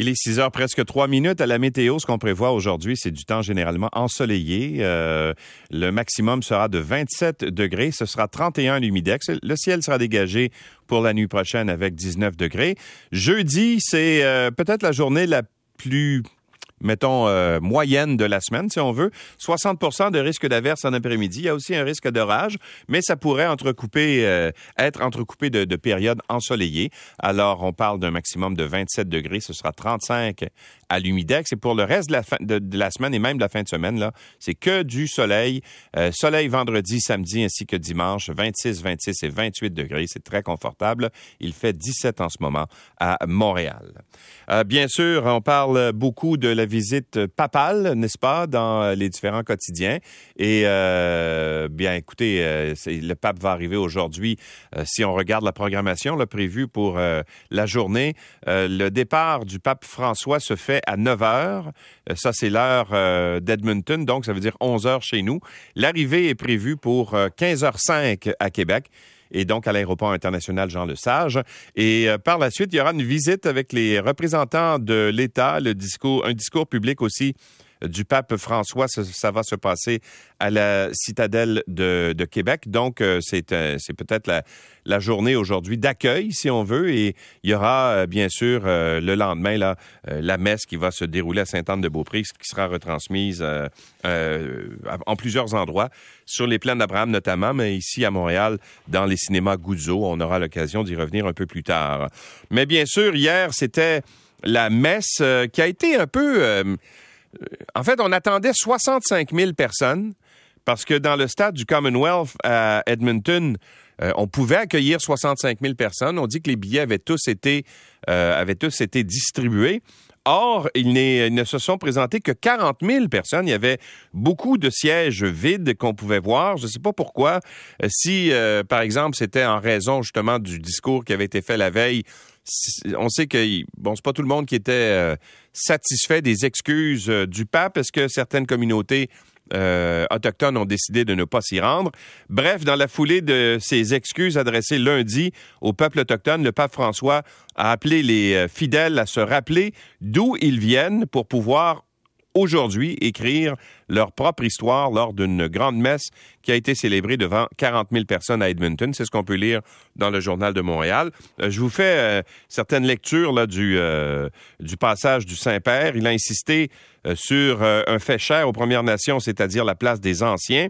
Il est 6 heures presque 3 minutes. À la météo, ce qu'on prévoit aujourd'hui, c'est du temps généralement ensoleillé. Euh, le maximum sera de 27 degrés. Ce sera 31 à l'humidex. Le ciel sera dégagé pour la nuit prochaine avec 19 degrés. Jeudi, c'est euh, peut-être la journée la plus mettons, euh, moyenne de la semaine, si on veut. 60% de risque d'averse en après-midi. Il y a aussi un risque d'orage, mais ça pourrait entrecouper, euh, être entrecoupé de, de, périodes ensoleillées. Alors, on parle d'un maximum de 27 degrés. Ce sera 35 à l'humidex. Et pour le reste de la, fin, de la, semaine et même de la fin de semaine, là, c'est que du soleil. Euh, soleil vendredi, samedi ainsi que dimanche. 26, 26 et 28 degrés. C'est très confortable. Il fait 17 en ce moment à Montréal. Euh, bien sûr, on parle beaucoup de la visite papale, n'est-ce pas, dans les différents quotidiens. Et euh, bien, écoutez, euh, le pape va arriver aujourd'hui. Euh, si on regarde la programmation là, prévue pour euh, la journée, le départ du pape François se fait à 9 heures. ça, c'est l'heure d'Edmonton, donc ça veut dire 11 heures chez nous. L'arrivée est prévue pour 15h05 à Québec et donc à l'aéroport international Jean Lesage. Et euh, par la suite, il y aura une visite avec les représentants de l'État, le discours, un discours public aussi du pape François. Ça, va se passer à la citadelle de, Québec. Donc, euh, c'est euh, c'est peut-être la, journée aujourd'hui d'accueil, si on veut. Et il y aura, euh, bien sûr, euh, le lendemain, là, euh, la messe qui va se dérouler à Sainte-Anne-de-Beaupré, qui sera retransmise en plusieurs endroits, sur les plaines d'Abraham notamment, mais ici à Montréal, dans les cinémas Goudzo. On aura l'occasion d'y revenir un peu plus tard. Mais bien sûr, hier, c'était la messe qui a été un peu en fait, on attendait 65 000 personnes parce que dans le stade du Commonwealth à Edmonton, euh, on pouvait accueillir 65 000 personnes. On dit que les billets avaient tous été, euh, avaient tous été distribués. Or, il, il, ne se sont présentés que 40 000 personnes. Il y avait beaucoup de sièges vides qu'on pouvait voir. Je ne sais pas pourquoi. Euh, si, par exemple, c'était en raison justement du discours qui avait été fait la veille on sait que bon, c'est pas tout le monde qui était euh, satisfait des excuses euh, du pape. Est-ce que certaines communautés euh, autochtones ont décidé de ne pas s'y rendre? Bref, dans la foulée de ces excuses adressées lundi au peuple autochtone, le pape François a appelé les fidèles à se rappeler d'où ils viennent pour pouvoir aujourd'hui écrire leur propre histoire lors d'une grande messe qui a été célébrée devant 40 000 personnes à Edmonton. C'est ce qu'on peut lire dans le journal de Montréal. Euh, je vous fais euh, certaines lectures là, du, euh, du passage du Saint-Père. Il a insisté euh, sur un fait cher aux Premières Nations, c'est-à-dire la place des anciens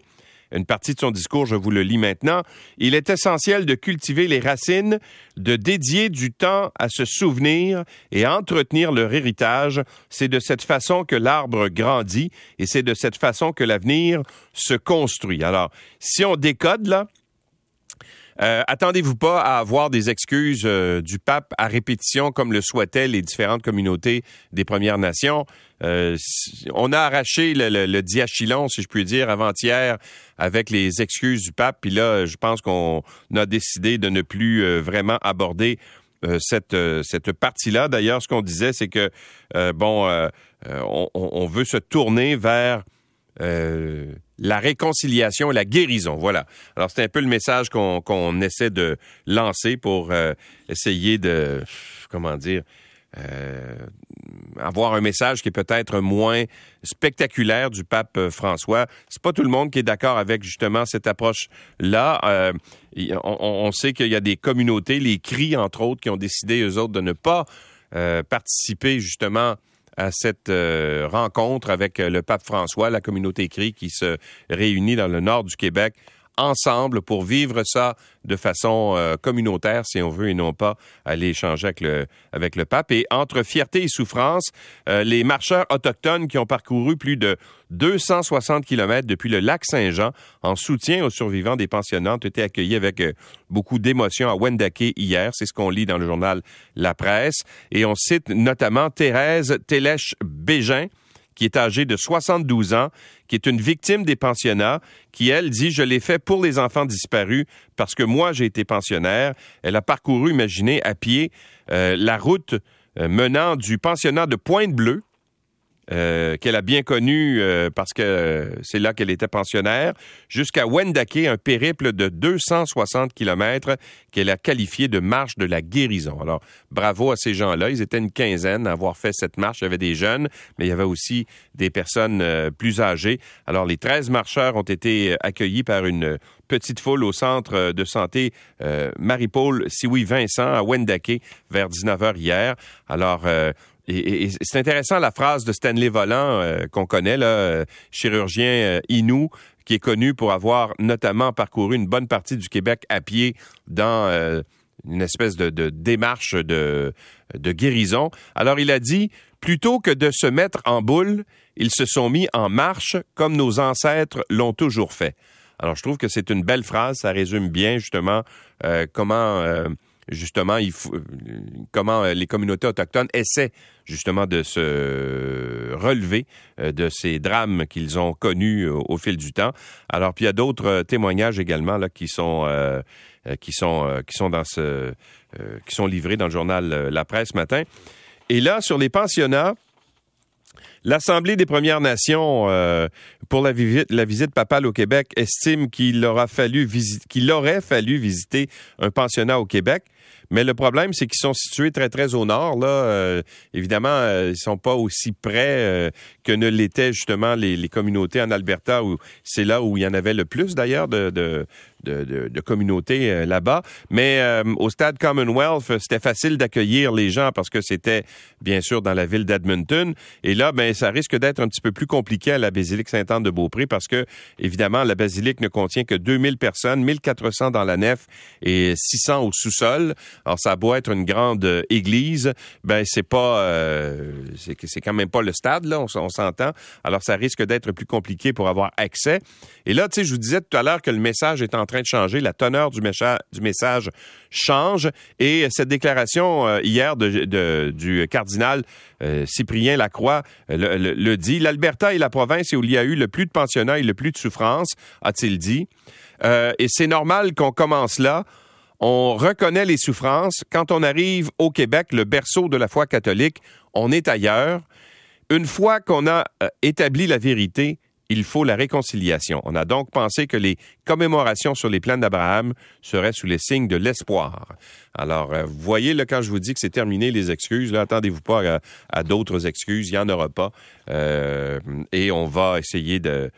une partie de son discours, je vous le lis maintenant. Il est essentiel de cultiver les racines, de dédier du temps à se souvenir et à entretenir leur héritage. C'est de cette façon que l'arbre grandit et c'est de cette façon que l'avenir se construit. Alors, si on décode là, euh, attendez-vous pas à avoir des excuses euh, du pape à répétition comme le souhaitaient les différentes communautés des Premières Nations. Euh, on a arraché le, le, diachylon, si je puis dire, avant-hier avec les excuses du pape. Puis là, je pense qu'on a décidé de ne plus vraiment aborder cette, cette partie-là. D'ailleurs, ce qu'on disait, c'est que, bon, on, on, veut se tourner vers la réconciliation et la guérison. Voilà. Alors, c'est un peu le message qu'on qu essaie de lancer pour euh, essayer de, comment dire, euh, avoir un message qui est peut-être moins spectaculaire du pape François. C'est pas tout le monde qui est d'accord avec justement cette approche-là. Euh, on, on, sait qu'il y a des communautés, les cris entre autres, qui ont décidé eux autres de ne pas euh, participer justement à cette euh, rencontre avec euh, le pape François, la communauté crie qui se réunit dans le nord du Québec ensemble pour vivre ça de façon euh, communautaire, si on veut, et non pas aller échanger avec le, avec le pape. Et entre fierté et souffrance, euh, les marcheurs autochtones qui ont parcouru plus de 260 kilomètres depuis le lac Saint-Jean en soutien aux survivants des pensionnats ont été accueillis avec euh, beaucoup d'émotion à Wendake hier. C'est ce qu'on lit dans le journal La Presse. Et on cite notamment Thérèse Télèche-Bégin, qui est âgée de 72 ans, qui est une victime des pensionnats, qui, elle, dit, je l'ai fait pour les enfants disparus parce que moi, j'ai été pensionnaire. Elle a parcouru, imaginez, à pied euh, la route euh, menant du pensionnat de Pointe-Bleue euh, qu'elle a bien connu euh, parce que c'est là qu'elle était pensionnaire, jusqu'à Wendake, un périple de 260 kilomètres qu'elle a qualifié de marche de la guérison. Alors, bravo à ces gens-là. Ils étaient une quinzaine à avoir fait cette marche. Il y avait des jeunes, mais il y avait aussi des personnes euh, plus âgées. Alors, les 13 marcheurs ont été accueillis par une petite foule au centre de santé Marie-Paul Siwi-Vincent à Wendake vers 19h hier. Alors, et, c'est intéressant la phrase de Stanley Volant euh, qu'on connaît, là, euh, chirurgien euh, Inou, qui est connu pour avoir notamment parcouru une bonne partie du Québec à pied dans une espèce de, démarche de, de guérison. Alors il a dit, plutôt que de se mettre en boule, ils se sont mis en marche comme nos ancêtres l'ont toujours fait. Alors je trouve que c'est une belle phrase, ça résume bien justement comment justement, il faut, comment euh, les communautés autochtones essaient justement de se relever euh, de ces drames qu'ils ont connus euh, au, fil du temps. Alors, puis il y a d'autres témoignages également là qui sont qui sont qui sont dans ce qui sont livrés dans le journal La Presse ce matin. Et là, sur les pensionnats, L'Assemblée des Premières Nations, pour la, visite, la visite papale au Québec, estime qu'il aura fallu qu'il aurait fallu visiter un pensionnat au Québec. Mais le problème, c'est qu'ils sont situés très, très au nord. Là, euh, évidemment, euh, ils sont pas aussi près euh, que ne l'étaient justement les, les, communautés en Alberta, où c'est là où il y en avait le plus d'ailleurs de, de, de, de, communautés euh, là-bas. Mais euh, au stade Commonwealth, c'était facile d'accueillir les gens parce que c'était bien sûr dans la ville d'Edmonton. Et là, ben ça risque d'être un petit peu plus compliqué à la basilique Sainte-Anne de Beaupré parce que évidemment la basilique ne contient que 2000 personnes, 1400 dans la nef et 600 au sous-sol. Alors ça doit être une grande euh, église, ben c'est pas euh, c'est quand même pas le stade là, on, s'entend. Alors ça risque d'être plus compliqué pour avoir accès. Et là, tu sais, je vous disais tout à l'heure que le message est en train de changer, la teneur du, message change. Et cette déclaration euh, hier de, du cardinal Cyprien Lacroix euh, le, dit. L'Alberta est la province où il y a eu le plus de pensionnats et le plus de souffrance, a-t-il dit. et c'est normal qu'on commence là. On reconnaît les souffrances. Quand on arrive au Québec, le berceau de la foi catholique, on est ailleurs. Une fois qu'on a établi la vérité, il faut la réconciliation. On a donc pensé que les commémorations sur les plans d'Abraham seraient sous les signes de l'espoir. Alors, euh, vous voyez, là, quand je vous dis que c'est terminé les excuses, là, attendez-vous pas à, d'autres excuses, il n'y en aura pas. Euh, et on va essayer de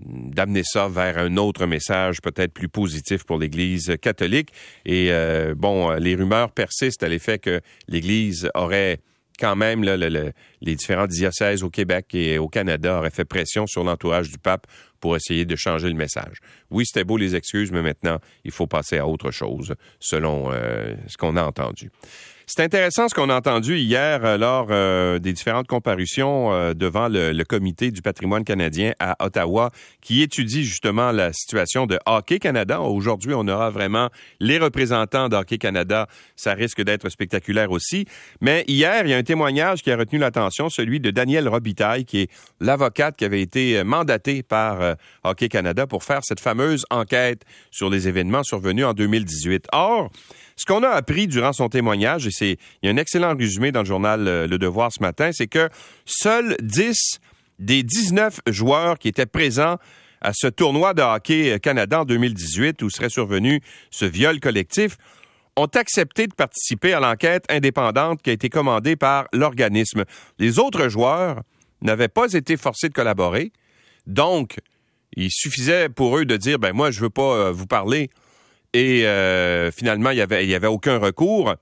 d'amener ça vers un autre message peut-être plus positif pour l'Église catholique. Et euh, bon, les rumeurs persistent à l'effet que l'Église aurait quand même, les différents diocèses au Québec et au Canada auraient fait pression sur l'entourage du pape pour essayer de changer le message. Oui, c'était beau les excuses, mais maintenant, il faut passer à autre chose, selon euh, ce qu'on a entendu. C'est intéressant ce qu'on a entendu hier euh, lors euh, des différentes comparutions euh, devant le, comité du patrimoine canadien à Ottawa qui étudie justement la situation de Hockey Canada. Aujourd'hui, on aura vraiment les représentants d'Hockey Canada. Ça risque d'être spectaculaire aussi. Mais hier, il y a un témoignage qui a retenu l'attention, celui de Danielle Robitaille, qui est l'avocate qui avait été mandatée par Hockey Canada pour faire cette fameuse enquête sur les événements survenus en 2018. Or, ce qu'on a appris durant son témoignage, et c'est, il y a un excellent résumé dans le journal euh, Le Devoir ce matin, c'est que seuls 10 des 19 joueurs qui étaient présents à ce tournoi de hockey Canada en 2018 où serait survenu ce viol collectif ont accepté de participer à l'enquête indépendante qui a été commandée par l'organisme. Les autres joueurs n'avaient pas été forcés de collaborer. Donc, il suffisait pour eux de dire, ben moi, je veux pas euh, vous parler et euh, finalement, il n'y avait, y avait aucun recours.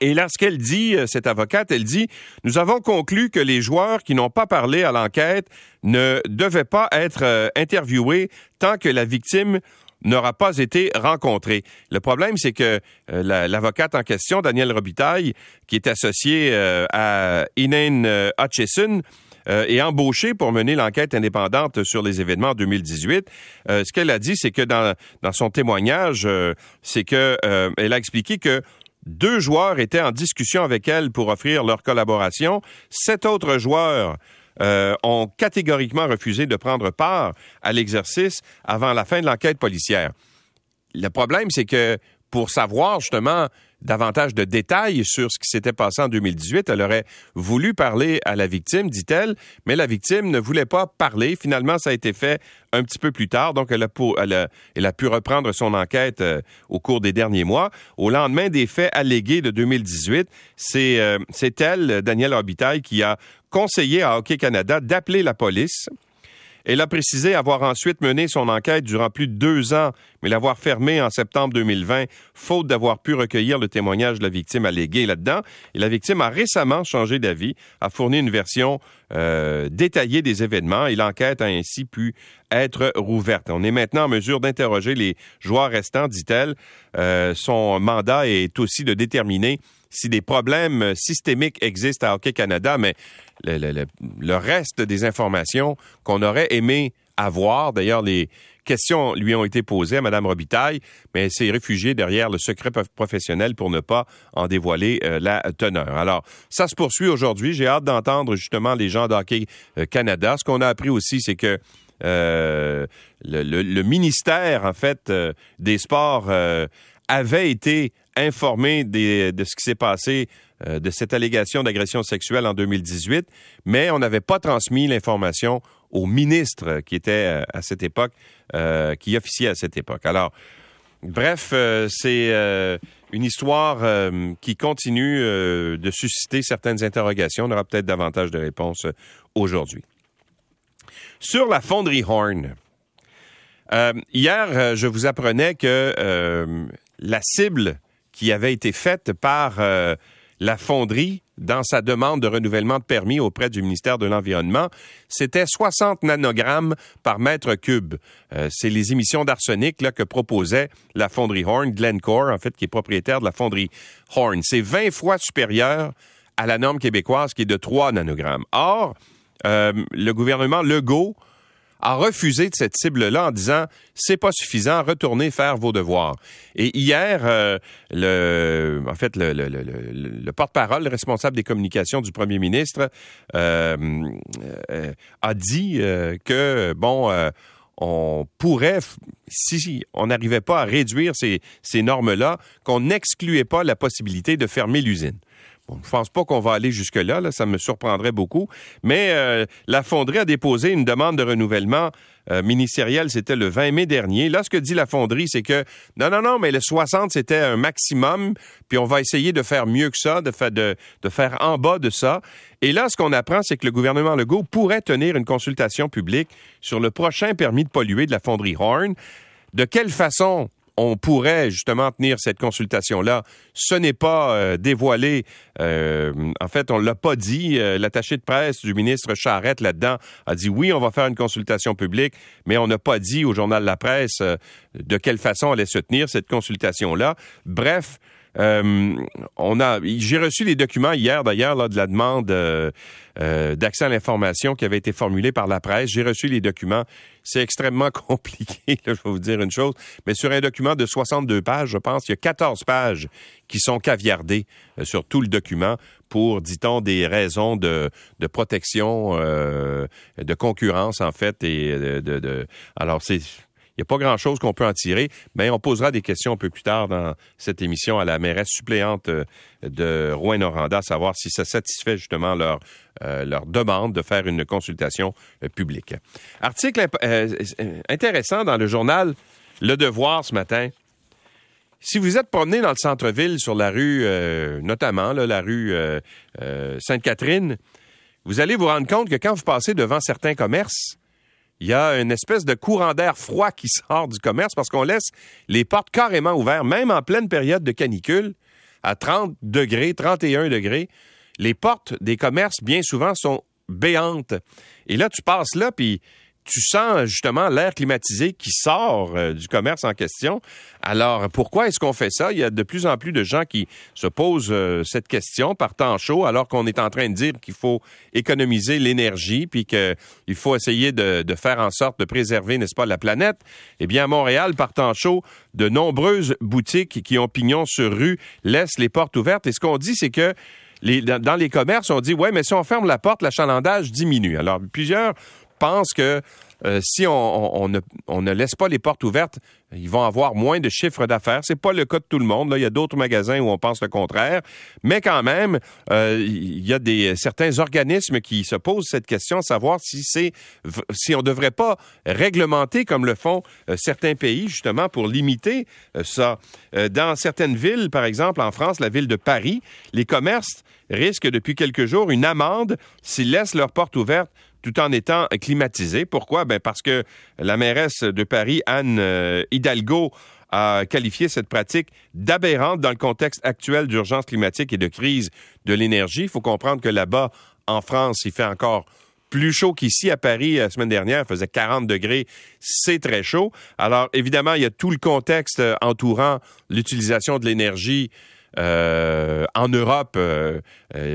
Et là, ce qu'elle dit, euh, cette avocate, elle dit, nous avons conclu que les joueurs qui n'ont pas parlé à l'enquête ne devaient pas être euh, interviewés tant que la victime n'aura pas été rencontrée. Le problème, c'est que l'avocate en question, Danielle Robitaille, qui est associée à Inane Hutchison, euh, est embauchée pour mener l'enquête indépendante sur les événements en 2018. Euh, ce qu'elle a dit, c'est que dans, dans son témoignage, euh, c'est que elle a expliqué que deux joueurs étaient en discussion avec elle pour offrir leur collaboration. Sept autres joueurs ont catégoriquement refusé de prendre part à l'exercice avant la fin de l'enquête policière. Le problème, c'est que pour savoir justement davantage de détails sur ce qui s'était passé en 2018. Elle aurait voulu parler à la victime, dit-elle, mais la victime ne voulait pas parler. Finalement, ça a été fait un petit peu plus tard, donc elle a, elle a, pu reprendre son enquête euh, au cours des derniers mois. Au lendemain des faits allégués de 2018, c'est euh, elle, Danielle Robitaille, qui a conseillé à Hockey Canada d'appeler la police elle a précisé avoir ensuite mené son enquête durant plus de deux ans, mais l'avoir fermée en septembre 2020, faute d'avoir pu recueillir le témoignage de la victime alléguée là-dedans. Et la victime a récemment changé d'avis, a fourni une version euh, détaillée des événements et l'enquête a ainsi pu être rouverte. On est maintenant en mesure d'interroger les joueurs restants, dit-elle. Euh, son mandat est aussi de déterminer si des problèmes systémiques existent à Hockey Canada, mais le, reste des informations qu'on aurait aimé avoir, d'ailleurs, les questions lui ont été posées à Mme Robitaille, mais elle s'est réfugiée derrière le secret professionnel pour ne pas en dévoiler euh, la teneur. Alors, ça se poursuit aujourd'hui. J'ai hâte d'entendre justement les gens d'Hockey euh, Canada. Ce qu'on a appris aussi, c'est que euh, le, ministère, en fait, des Sports avait été informé de ce qui s'est passé euh, de cette allégation d'agression sexuelle en 2018, mais on n'avait pas transmis l'information au ministre qui était euh, à cette époque, euh, qui officiait à cette époque. Alors, bref, c'est une histoire qui continue de susciter certaines interrogations. On aura peut-être davantage de réponses aujourd'hui. Sur la fonderie Horn, hier, je vous apprenais que la cible qui avait été faite par la fonderie, dans sa demande de renouvellement de permis auprès du ministère de l'Environnement, c'était 60 nanogrammes par mètre cube. Euh, c'est les émissions d'arsenic que proposait la fonderie Horn, Glencore, en fait, qui est propriétaire de la fonderie Horn. C'est 20 fois supérieur à la norme québécoise qui est de 3 nanogrammes. Or, euh, le gouvernement Legault a refusé de cette cible-là en disant c'est pas suffisant, retournez faire vos devoirs. Et hier, euh, le, en fait, le, le, le, porte-parole, le responsable des communications du premier ministre, euh, euh, a dit que bon on pourrait, si on n'arrivait pas à réduire ces, ces normes-là, qu'on n'excluait pas la possibilité de fermer l'usine. Bon, je pense pas qu'on va aller jusque-là, là, ça me surprendrait beaucoup. Mais euh, la fonderie a déposé une demande de renouvellement euh, ministériel, c'était le 20 mai dernier. Là, ce que dit la fonderie, c'est que non, non, non, mais le 60, c'était un maximum, puis on va essayer de faire mieux que ça, de, de, de faire en bas de ça. Et là, ce qu'on apprend, c'est que le gouvernement Legault pourrait tenir une consultation publique sur le prochain permis de polluer de la fonderie Horn. De quelle façon on pourrait justement tenir cette consultation-là. Ce n'est pas euh, dévoilé. Euh, en fait, on l'a pas dit. Euh, l'attaché de presse du ministre Charette là-dedans a dit oui, on va faire une consultation publique, mais on n'a pas dit au journal La Presse de quelle façon allait se tenir cette consultation-là. Bref, euh, on a, j'ai reçu les documents hier d'ailleurs de la demande euh, euh, d'accès à l'information qui avait été formulée par la presse. J'ai reçu les documents. C'est extrêmement compliqué, je vais vous dire une chose, mais sur un document de 62 pages, je pense, il y a 14 pages qui sont caviardées sur tout le document pour, dit-on, des raisons de, de protection, de concurrence en fait, et de, de, de alors c'est il n'y a pas grand-chose qu'on peut en tirer, mais on posera des questions un peu plus tard dans cette émission à la mairesse suppléante euh, de Rouen-Noranda, savoir si ça satisfait justement leur, euh, leur demande de faire une consultation euh, publique. Article intéressant dans le journal Le Devoir ce matin. Si vous êtes promené dans le centre-ville, sur la rue, notamment la rue Sainte-Catherine, vous allez vous rendre compte que quand vous passez devant certains commerces, il y a une espèce de courant d'air froid qui sort du commerce parce qu'on laisse les portes carrément ouvertes, même en pleine période de canicule, à 30 degrés, 31 degrés. Les portes des commerces, bien souvent, sont béantes. Et là, tu passes là, puis tu sens justement l'air climatisé qui sort euh, du commerce en question. Alors, pourquoi est-ce qu'on fait ça? Il y a de plus en plus de gens qui se posent euh, cette question par temps chaud, alors qu'on est en train de dire qu'il faut économiser l'énergie, puis qu'il faut essayer de, faire en sorte de préserver, n'est-ce pas, la planète. Eh bien, à Montréal, par temps chaud, de nombreuses boutiques qui ont pignon sur rue laissent les portes ouvertes. Et ce qu'on dit, c'est que dans les commerces, on dit, ouais, mais si on ferme la porte, l'achalandage diminue. Alors, plusieurs pense que euh, si on, ne, laisse pas les portes ouvertes, ils vont avoir moins de chiffres d'affaires. C'est pas le cas de tout le monde. Là. Il y a d'autres magasins où on pense le contraire. Mais quand même, euh, il y a des, certains organismes qui se posent cette question, savoir si c'est si on ne devrait pas réglementer comme le font euh, certains pays, justement, pour limiter ça. dans certaines villes, par exemple, en France, la ville de Paris, les commerces risquent depuis quelques jours une amende s'ils laissent leurs portes ouvertes tout en étant climatisé. Pourquoi? Ben parce que la mairesse de Paris, Anne euh, Hidalgo, a qualifié cette pratique d'aberrante dans le contexte actuel d'urgence climatique et de crise de l'énergie. Il faut comprendre que là-bas, en France, il fait encore plus chaud qu'ici à Paris la semaine dernière, il faisait 40 degrés, c'est très chaud. Alors évidemment, il y a tout le contexte euh, entourant l'utilisation de l'énergie euh, en Europe,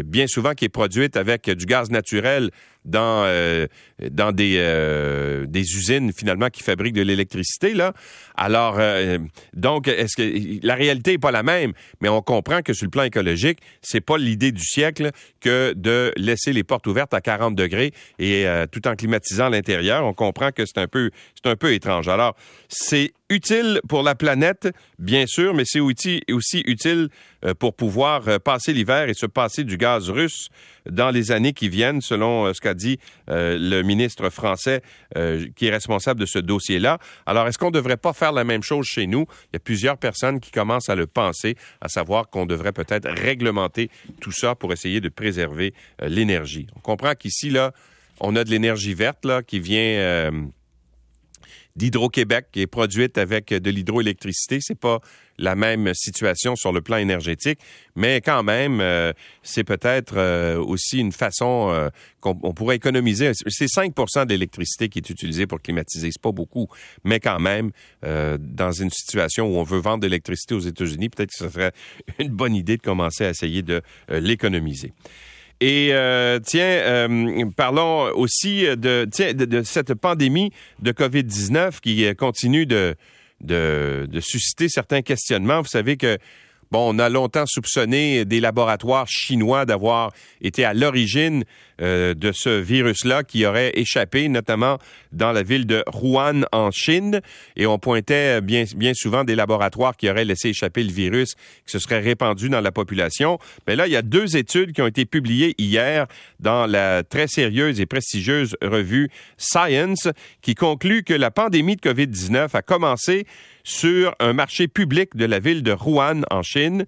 bien souvent qui est produite avec du gaz naturel dans euh, dans des euh, des usines finalement qui fabriquent de l'électricité là. Alors euh, donc est-ce que la réalité est pas la même, mais on comprend que sur le plan écologique, c'est pas l'idée du siècle que de laisser les portes ouvertes à 40 degrés et tout en climatisant l'intérieur. On comprend que c'est un peu c'est un peu étrange. Alors c'est utile pour la planète, bien sûr, mais c'est aussi, aussi utile pour pouvoir passer l'hiver et se passer du gaz russe dans les années qui viennent, selon ce qu'a dit euh, le ministre français euh, qui est responsable de ce dossier-là. Alors, est-ce qu'on ne devrait pas faire la même chose chez nous? Il y a plusieurs personnes qui commencent à le penser, à savoir qu'on devrait peut-être réglementer tout ça pour essayer de préserver euh, l'énergie. On comprend qu'ici, là, on a de l'énergie verte là, qui vient d'Hydro-Québec qui est produite avec de l'hydroélectricité. C'est pas la même situation sur le plan énergétique, mais quand même, euh, c'est peut-être euh, aussi une façon euh, qu'on pourrait économiser. C'est 5 de l'électricité qui est utilisée pour climatiser. C'est pas beaucoup, mais quand même, dans une situation où on veut vendre de l'électricité aux États-Unis, peut-être que ce serait une bonne idée de commencer à essayer de l'économiser. Et euh, tiens, euh, parlons aussi de, de, cette pandémie de COVID-19 qui continue de, de, de susciter certains questionnements. Vous savez que Bon, on a longtemps soupçonné des laboratoires chinois d'avoir été à l'origine euh, de ce virus-là qui aurait échappé, notamment dans la ville de Wuhan en Chine. Et on pointait bien, bien souvent des laboratoires qui auraient laissé échapper le virus, qui se serait répandu dans la population. Mais là, il y a deux études qui ont été publiées hier dans la très sérieuse et prestigieuse revue Science, qui conclut que la pandémie de COVID-19 a commencé sur un marché public de la ville de Wuhan en Chine.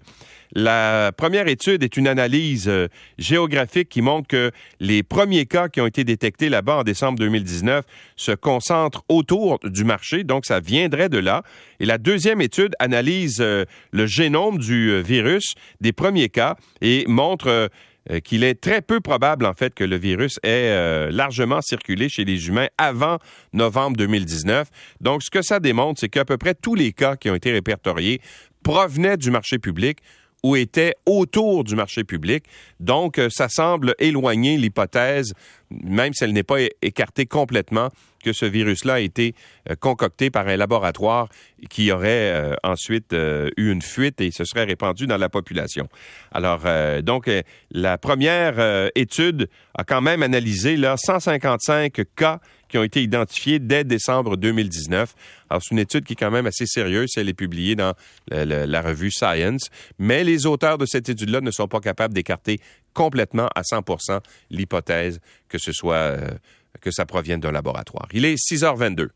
La première étude est une analyse euh, géographique qui montre que les premiers cas qui ont été détectés là-bas en décembre 2019 se concentrent autour du marché, donc ça viendrait de là. Et la deuxième étude analyse euh, le génome du euh, virus des premiers cas et montre qu'il est très peu probable, en fait, que le virus ait euh, largement circulé chez les humains avant novembre 2019. Donc, ce que ça démontre, c'est qu'à peu près tous les cas qui ont été répertoriés provenaient du marché public ou étaient autour du marché public. Donc, euh, ça semble éloigner l'hypothèse, même si elle n'est pas écartée complètement, que ce virus-là a été euh, concocté par un laboratoire qui aurait euh, ensuite eu une fuite et se serait répandu dans la population. Alors, donc, la première étude a quand même analysé là, 155 cas qui ont été identifiés dès décembre 2019. Alors, c'est une étude qui est quand même assez sérieuse. Elle est publiée dans la revue Science. Mais les auteurs de cette étude-là ne sont pas capables d'écarter complètement à 100% l'hypothèse que ce soit que ça provienne d'un laboratoire. Il est 6h22.